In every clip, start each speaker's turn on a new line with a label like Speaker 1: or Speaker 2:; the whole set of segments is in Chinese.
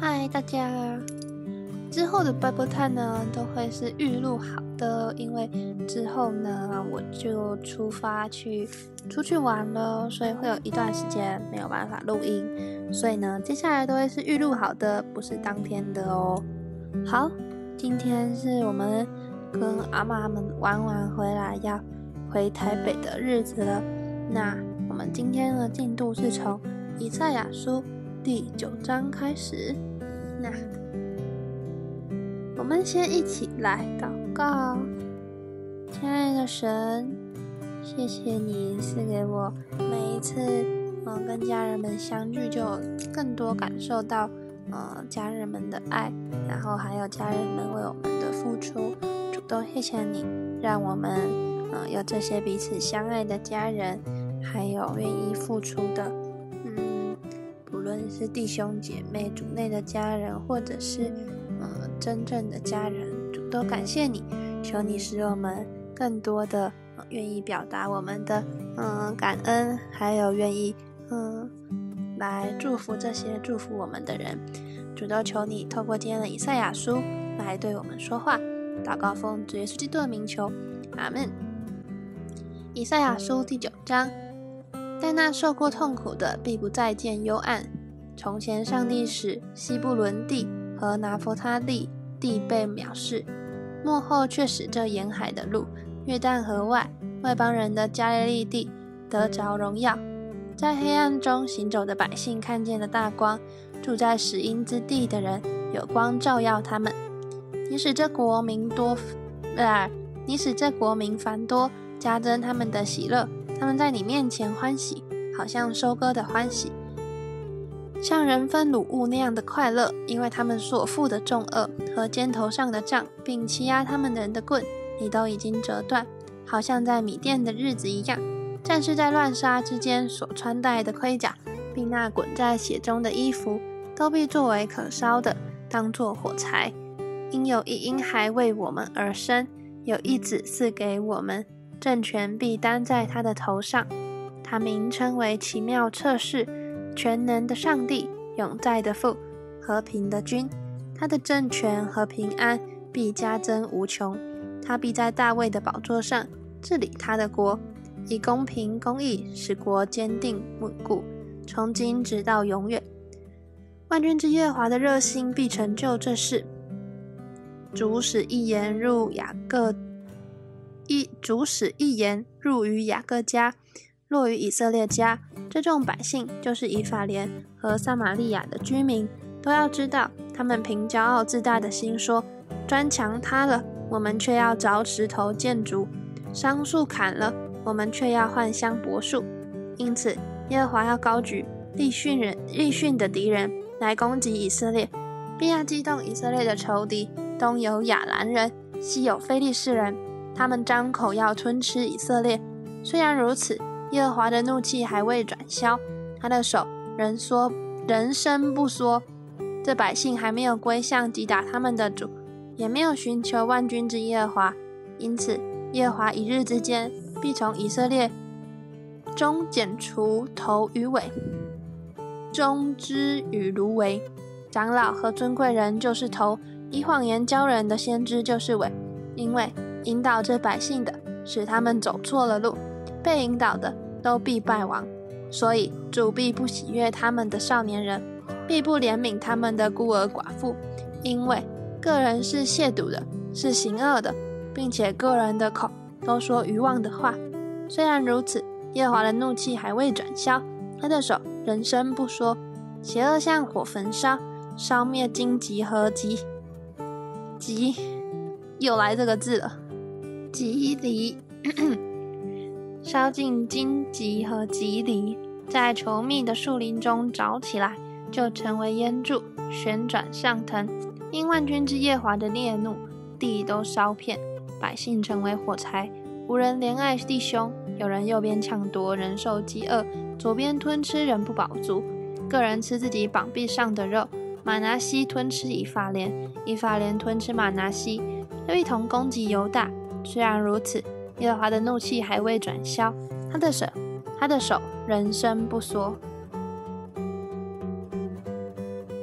Speaker 1: 嗨，大家！之后的 Bible Time 呢，都会是预录好的，因为之后呢，我就出发去出去玩了，所以会有一段时间没有办法录音，所以呢，接下来都会是预录好的，不是当天的哦。好，今天是我们跟阿妈们玩完回来要回台北的日子了。那我们今天的进度是从以赛亚书第九章开始。那我们先一起来祷告，亲爱的神，谢谢你赐给我每一次，嗯，跟家人们相聚，就更多感受到，嗯，家人们的爱，然后还有家人们为我们的付出，主动谢谢你，让我们，嗯，有这些彼此相爱的家人，还有愿意付出的。是弟兄姐妹、主内的家人，或者是呃真正的家人，主都感谢你，求你使我们更多的愿意表达我们的嗯感恩，还有愿意嗯来祝福这些祝福我们的人。主都求你透过今天的以赛亚书来对我们说话。祷告奉主耶稣基督的名求，阿门。以赛亚书第九章。但那受过痛苦的，必不再见幽暗。从前，上帝使西布伦地和拿佛他利地被藐视；幕后却使这沿海的路、约旦河外外邦人的加利利地得着荣耀。在黑暗中行走的百姓看见了大光，住在死荫之地的人有光照耀他们。你使这国民多，呃，你使这国民繁多，加增他们的喜乐。他们在你面前欢喜，好像收割的欢喜，像人分卤物那样的快乐，因为他们所负的重恶和肩头上的杖，并欺压他们的人的棍，你都已经折断，好像在米店的日子一样。战士在乱杀之间所穿戴的盔甲，并那滚在血中的衣服，都必作为可烧的，当作火柴。因有一婴孩为我们而生，有一子赐给我们。政权必担在他的头上，他名称为奇妙测试、全能的上帝、永在的父、和平的君。他的政权和平安必加增无穷。他必在大卫的宝座上治理他的国，以公平公义使国坚定稳固，从今直到永远。万军之耶和华的热心必成就这事。主使一言入雅各。一主使一言入于雅各家，落于以色列家。这众百姓就是以法莲和撒玛利亚的居民，都要知道，他们凭骄傲自大的心说：砖墙塌了，我们却要凿石头建筑；桑树砍了，我们却要换香柏树。因此，耶和华要高举利逊人、利逊的敌人来攻击以色列，并要激动以色列的仇敌。东有亚兰人，西有非利士人。他们张口要吞吃以色列，虽然如此，耶和华的怒气还未转消，他的手仍缩，人生不缩。这百姓还没有归向击打他们的主，也没有寻求万军之耶和华，因此耶和华一日之间必从以色列中剪除头与尾，中枝与芦苇。长老和尊贵人就是头，以谎言教人的先知就是尾，因为。引导这百姓的，使他们走错了路；被引导的，都必败亡。所以主必不喜悦他们的少年人，必不怜悯他们的孤儿寡妇，因为个人是亵渎的，是行恶的，并且个人的口都说愚妄的话。虽然如此，耶和华的怒气还未转消，他的手人生不说，邪恶像火焚烧，烧灭荆棘和棘棘，又来这个字了。吉藜，烧尽荆棘和棘藜，在稠密的树林中找起来，就成为烟柱，旋转上腾。因万军之耶华的烈怒，地都烧遍，百姓成为火柴。无人怜爱弟兄，有人右边抢夺，人受饥饿；左边吞吃，人不饱足。个人吃自己膀臂上的肉。马拿西吞吃以法莲，以法莲吞吃马拿西，又一同攻击犹大。虽然如此，耶和华的怒气还未转消，他的手，他的手仍伸不缩。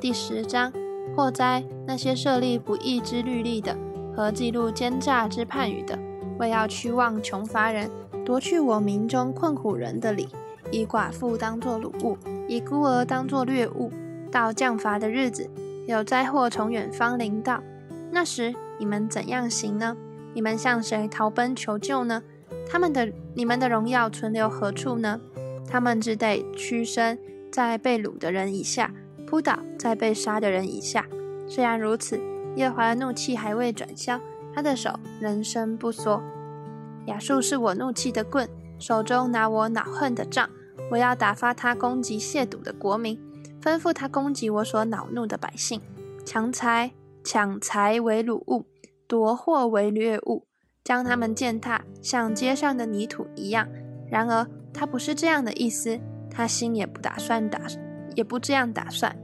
Speaker 1: 第十章，祸灾那些设立不义之律例的和记录奸诈之判语的，为要去望穷乏人，夺去我民中困苦人的礼，以寡妇当作掳物，以孤儿当作掠物。到降罚的日子，有灾祸从远方临到，那时你们怎样行呢？你们向谁逃奔求救呢？他们的你们的荣耀存留何处呢？他们只得屈身在被掳的人以下。扑倒在被杀的人以下。虽然如此，耶和华的怒气还未转消，他的手仍伸不缩。亚述是我怒气的棍，手中拿我恼恨的杖。我要打发他攻击亵渎的国民，吩咐他攻击我所恼怒的百姓，强财抢财为掳物，夺货为掠物，将他们践踏，像街上的泥土一样。然而他不是这样的意思，他心也不打算打。也不这样打算，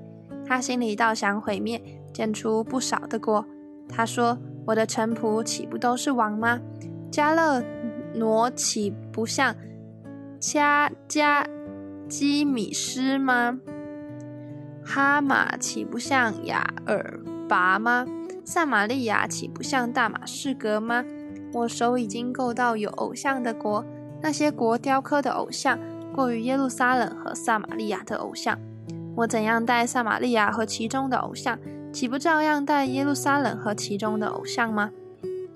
Speaker 1: 他心里倒想毁灭，建出不少的国。他说：“我的臣仆岂不都是王吗？加勒挪岂不像加加基米斯吗？哈马岂不像雅尔拔吗？撒玛利亚岂不像大马士革吗？我手已经够到有偶像的国，那些国雕刻的偶像，过于耶路撒冷和撒玛利亚的偶像。”我怎样待撒玛利亚和其中的偶像，岂不照样待耶路撒冷和其中的偶像吗？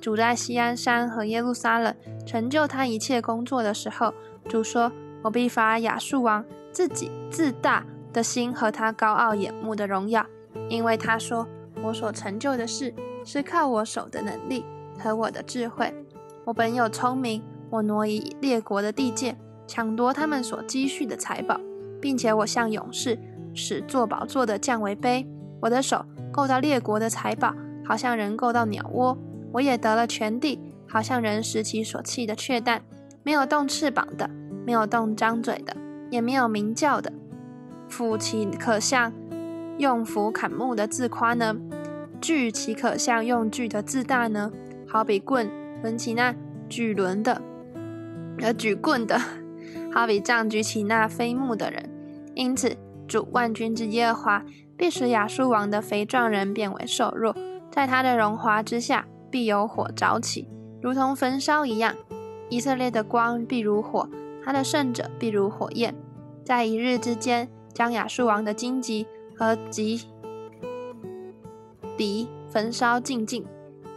Speaker 1: 主在西安山和耶路撒冷成就他一切工作的时候，主说：“我必罚亚述王自己自大的心和他高傲眼目的荣耀，因为他说我所成就的事是靠我手的能力和我的智慧。我本有聪明，我挪移列国的地界，抢夺他们所积蓄的财宝，并且我像勇士。”使坐宝座的降为卑，我的手够到列国的财宝，好像人够到鸟窝。我也得了全地，好像人拾其所弃的雀蛋。没有动翅膀的，没有动张嘴的，也没有鸣叫的。父亲可像用斧砍木的自夸呢？锯岂可像用锯的自大呢？好比棍抡起那举轮的，而，举棍的，好比杖举起那飞木的人。因此。主万军之耶和华必使亚述王的肥壮人变为瘦弱，在他的荣华之下必有火着起，如同焚烧一样。以色列的光必如火，他的圣者必如火焰，在一日之间将亚述王的荆棘和棘鼻焚烧尽尽，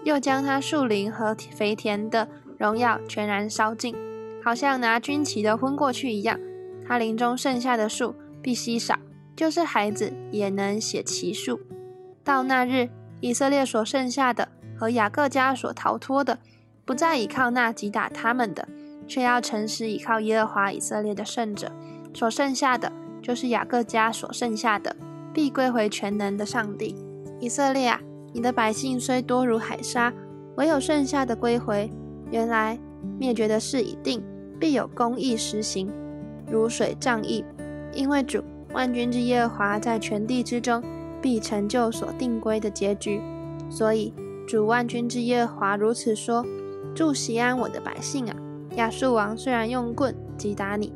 Speaker 1: 又将他树林和肥田的荣耀全然烧尽，好像拿军旗的昏过去一样。他林中剩下的树。必稀少，就是孩子也能写奇数。到那日，以色列所剩下的和雅各家所逃脱的，不再依靠那击打他们的，却要诚实依靠耶和华以色列的圣者。所剩下的，就是雅各家所剩下的，必归回全能的上帝。以色列啊，你的百姓虽多如海沙，唯有剩下的归回。原来灭绝的事已定，必有公义实行，如水涨溢。因为主万军之耶和华在全地之中必成就所定规的结局，所以主万军之耶和华如此说：祝西安我的百姓啊！亚述王虽然用棍击打你，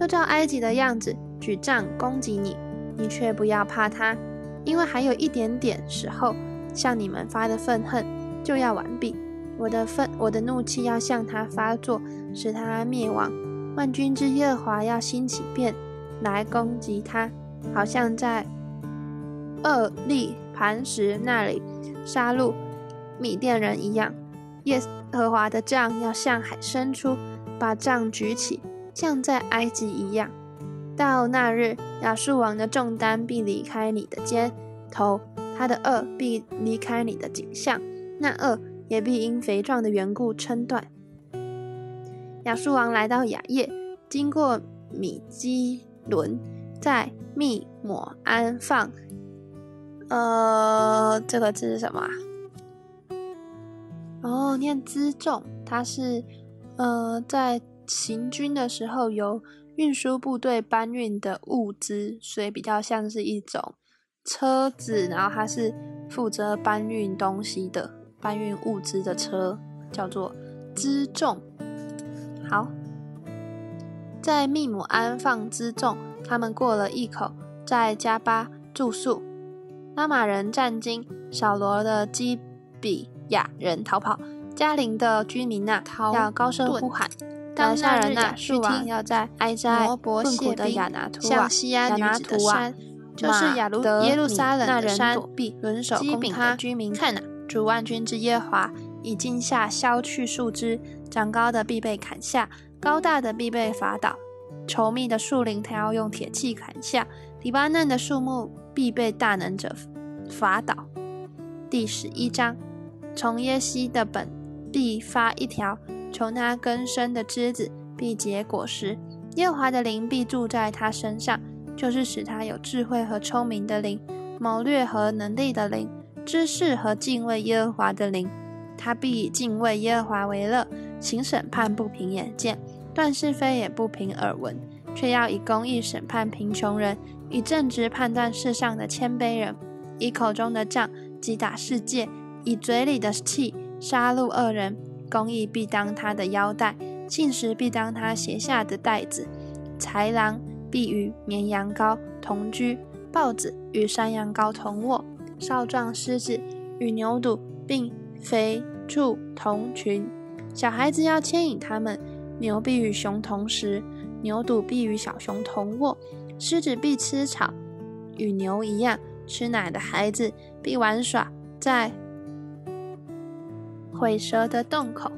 Speaker 1: 又照埃及的样子举杖攻击你，你却不要怕他，因为还有一点点时候，向你们发的愤恨就要完毕，我的愤我的怒气要向他发作，使他灭亡。万军之耶和华要兴起变。来攻击他，好像在厄利磐石那里杀戮米甸人一样。耶和华的杖要向海伸出，把杖举起，像在埃及一样。到那日，亚述王的重担必离开你的肩头，他的恶必离开你的颈项，那恶也必因肥壮的缘故撑断。亚述王来到雅业，经过米基。伦在密抹安放，呃，这个字是什么？哦，念辎重，它是呃在行军的时候由运输部队搬运的物资，所以比较像是一种车子，然后它是负责搬运东西的，搬运物资的车，叫做辎重。好。在密姆安放辎重，他们过了一口，在加巴住宿。拉玛人战惊，扫罗的基比亚人逃跑，加林的居民呐要高声呼喊。当下人呐，数王要在挨在困苦的亚拿图啊，亚拿图啊，就是亚卢耶路撒冷的山躲避，轮手攻他居民。看呐，主万军之耶华以惊吓削去树枝，长高的必被砍下，高大的必被伐倒。稠密的树林，他要用铁器砍下；黎巴嫩的树木必被大能者伐倒。第十一章，从耶西的本必发一条。从他根生的枝子必结果实，耶和华的灵必住在他身上，就是使他有智慧和聪明的灵，谋略和能力的灵，知识和敬畏耶和华的灵。他必以敬畏耶和华为乐，行审判不凭眼见，断是非也不凭耳闻，却要以公义审判贫穷人，以正直判断世上的谦卑人，以口中的杖击打世界，以嘴里的气杀戮恶人。公义必当他的腰带，信实必当他鞋下的带子。豺狼必与绵羊羔同居，豹子与山羊羔同卧，少壮狮子与牛犊并肥畜同群。小孩子要牵引他们，牛必与熊同食，牛犊必与小熊同卧。狮子必吃草，与牛一样。吃奶的孩子必玩耍在。毁蛇的洞口，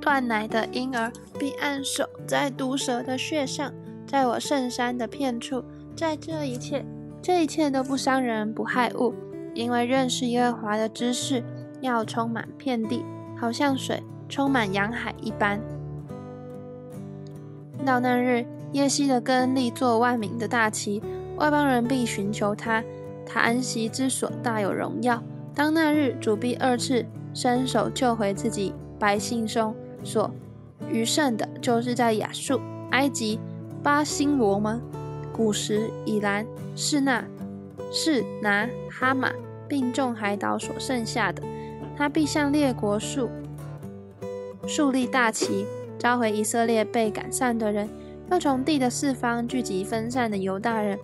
Speaker 1: 断奶的婴儿必按手在毒蛇的穴上，在我圣山的片处，在这一切，这一切都不伤人不害物，因为认识耶和华的知识要充满遍地，好像水充满洋海一般。到那日，耶西的根立作万民的大旗，外邦人必寻求他，他安息之所大有荣耀。当那日，主必二次伸手救回自己百姓中所余剩的，就是在亚述、埃及、巴辛罗吗？古时以兰、士那、士拿、哈马，并众海岛所剩下的，他必向列国树树立大旗，召回以色列被赶散的人，又从地的四方聚集分散的犹大人，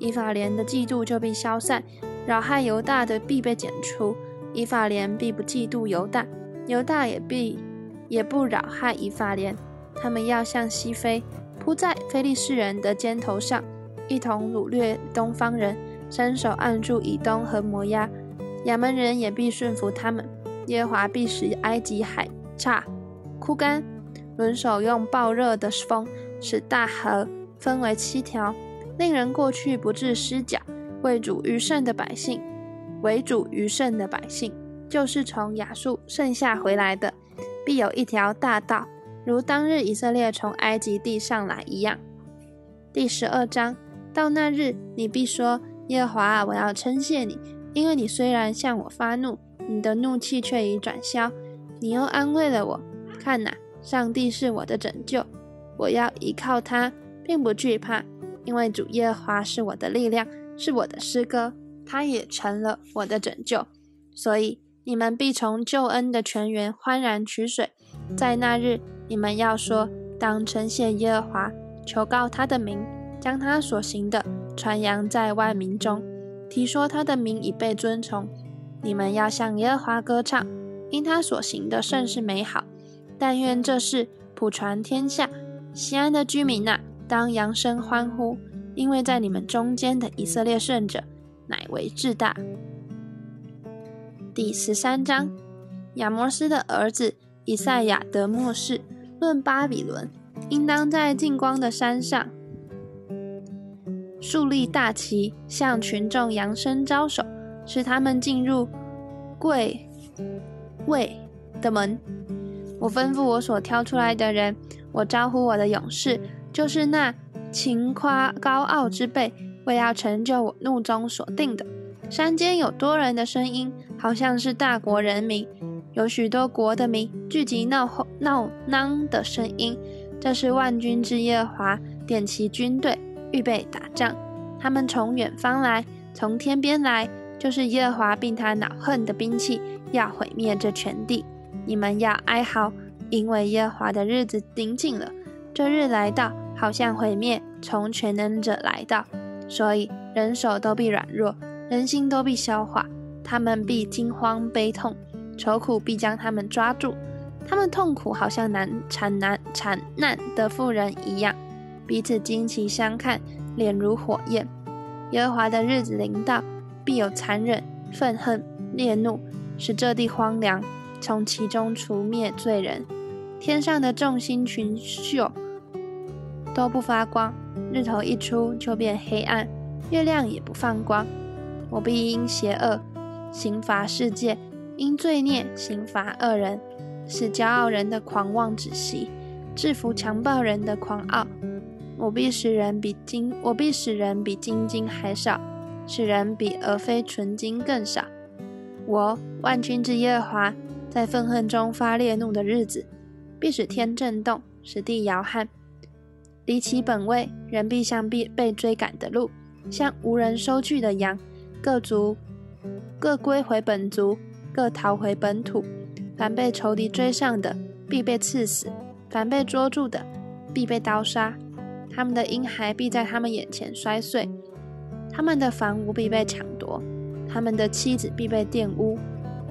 Speaker 1: 以法莲的嫉妒就必消散。扰害犹大的必被剪除，以法莲必不嫉妒犹大，犹大也必也不扰害以法莲。他们要向西飞，扑在非利士人的肩头上，一同掳掠东方人，伸手按住以东和摩押。亚门人也必顺服他们。耶华必使埃及海岔枯干，轮手用暴热的风使大河分为七条，令人过去不致失脚。为主余剩的百姓，为主余剩的百姓，就是从亚述剩下回来的，必有一条大道，如当日以色列从埃及地上来一样。第十二章，到那日，你必说：耶和华，我要称谢你，因为你虽然向我发怒，你的怒气却已转消，你又安慰了我。看哪，上帝是我的拯救，我要依靠他，并不惧怕，因为主耶和华是我的力量。是我的诗歌，它也成了我的拯救。所以你们必从救恩的泉源欢然取水。在那日，你们要说：当称谢耶和华，求告他的名，将他所行的传扬在万民中，提说他的名已被尊崇。你们要向耶和华歌唱，因他所行的甚是美好。但愿这事普传天下。西安的居民呐，当扬声欢呼。因为在你们中间的以色列圣者乃为至大。第十三章，亚摩斯的儿子以赛亚得末世，论巴比伦，应当在近光的山上树立大旗，向群众扬声招手，使他们进入贵位的门。我吩咐我所挑出来的人，我招呼我的勇士，就是那。轻夸高傲之辈，为要成就我怒中所定的。山间有多人的声音，好像是大国人民，有许多国的民聚集闹闹嚷的声音。这是万军之耶华点齐军队，预备打仗。他们从远方来，从天边来，就是耶华并他恼恨的兵器，要毁灭这全地。你们要哀嚎，因为耶华的日子临近了。这日来到。好像毁灭从全能者来到，所以人手都必软弱，人心都必消化。他们必惊慌悲痛，愁苦必将他们抓住。他们痛苦，好像难产难产难的妇人一样，彼此惊奇相看，脸如火焰。耶和华的日子临到，必有残忍、愤恨、烈怒，使这地荒凉，从其中除灭罪人。天上的众星群宿都不发光，日头一出就变黑暗，月亮也不放光。我必因邪恶刑罚世界，因罪孽刑罚恶人，使骄傲人的狂妄止息，制服强暴人的狂傲。我必使人比金，我必使人比金金还少，使人比俄非纯金更少。我万军之耶和华在愤恨中发烈怒的日子。必使天震动，使地摇撼，离其本位，人必像被被追赶的鹿，像无人收据的羊，各族各归回本族，各逃回本土。凡被仇敌追上的，必被刺死；凡被捉住的，必被刀杀。他们的婴孩必在他们眼前摔碎，他们的房屋必被抢夺，他们的妻子必被玷污。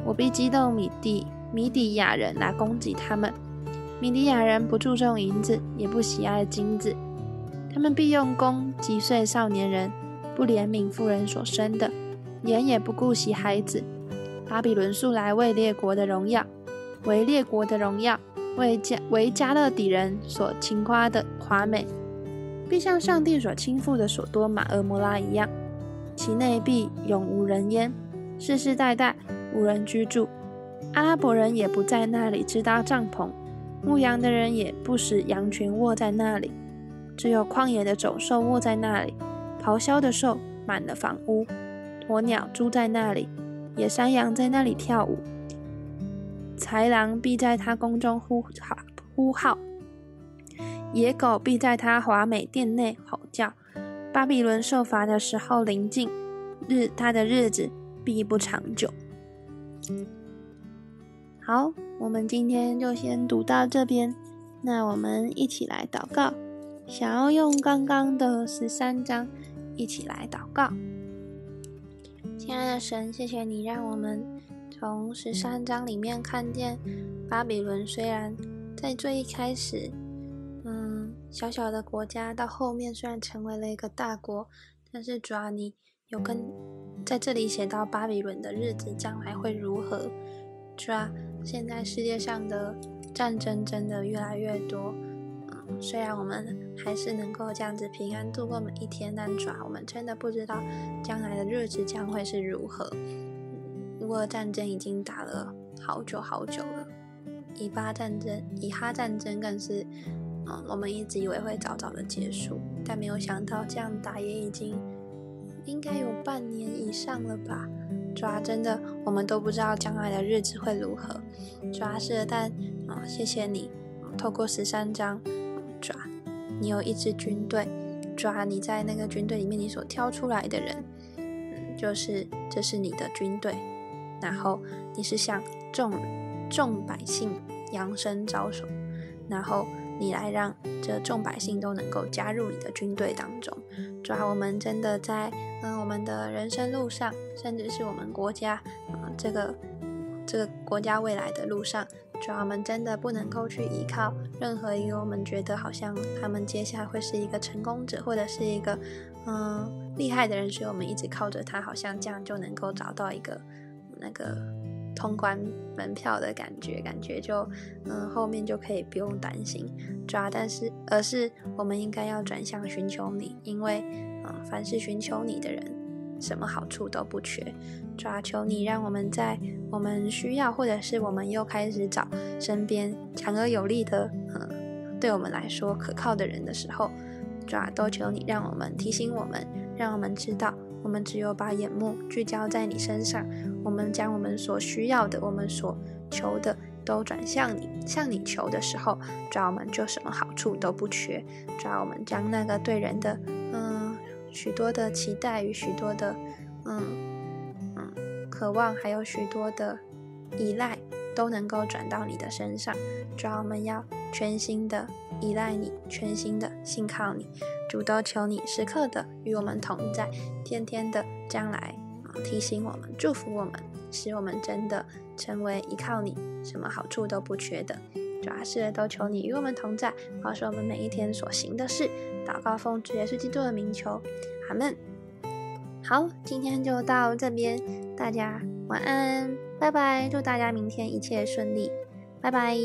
Speaker 1: 我必激动米地米底亚人来攻击他们。米迪亚人不注重银子，也不喜爱金子，他们必用弓击碎少年人，不怜悯妇人所生的，眼也不顾惜孩子。巴比伦素来为列国的荣耀，为列国的荣耀，为加为加勒底人所轻夸的华美，必像上帝所倾覆的所多玛、俄摩拉一样，其内必永无人烟，世世代代无人居住。阿拉伯人也不在那里支搭帐篷。牧羊的人也不使羊群卧在那里，只有旷野的走兽卧在那里，咆哮的兽满了房屋，鸵鸟住在那里，野山羊在那里跳舞，豺狼必在他宫中呼号呼号，野狗必在他华美殿内吼叫。巴比伦受罚的时候临近，日他的日子必不长久。好，我们今天就先读到这边。那我们一起来祷告，想要用刚刚的十三章一起来祷告。亲爱的神，谢谢你让我们从十三章里面看见巴比伦虽然在最一开始，嗯，小小的国家，到后面虽然成为了一个大国，但是主要你有跟在这里写到巴比伦的日子将来会如何，主要。现在世界上的战争真的越来越多，嗯，虽然我们还是能够这样子平安度过每一天，但主要我们真的不知道将来的日子将会是如何。如果战争已经打了好久好久了，以巴战争、以哈战争更是，嗯，我们一直以为会早早的结束，但没有想到这样打也已经应该有半年以上了吧。主要真的，我们都不知道将来的日子会如何。主要是，但啊，谢谢你，透过十三章，主要你有一支军队，主要你在那个军队里面，你所挑出来的人，嗯，就是这是你的军队，然后你是向众众百姓扬声招手，然后。你来让这众百姓都能够加入你的军队当中，主要我们真的在嗯我们的人生路上，甚至是我们国家啊这个这个国家未来的路上，主要我们真的不能够去依靠任何一个我们觉得好像他们接下来会是一个成功者或者是一个嗯厉害的人，所以我们一直靠着他，好像这样就能够找到一个那个。通关门票的感觉，感觉就，嗯，后面就可以不用担心抓，但是而是我们应该要转向寻求你，因为，凡是寻求你的人，什么好处都不缺。抓求你，让我们在我们需要，或者是我们又开始找身边强而有力的，嗯，对我们来说可靠的人的时候，抓都求你，让我们提醒我们，让我们知道。我们只有把眼目聚焦在你身上，我们将我们所需要的、我们所求的都转向你，向你求的时候，抓我们就什么好处都不缺。抓我们将那个对人的嗯许多的期待与许多的嗯嗯渴望，还有许多的依赖，都能够转到你的身上。主要我们要全心的依赖你，全心的信靠你。主都求你时刻的与我们同在，天天的将来提醒我们，祝福我们，使我们真的成为依靠你，什么好处都不缺的。主要是都求你与我们同在，保守我们每一天所行的事。祷告奉主耶稣基督的名求，阿门。好，今天就到这边，大家晚安，拜拜，祝大家明天一切顺利，拜拜。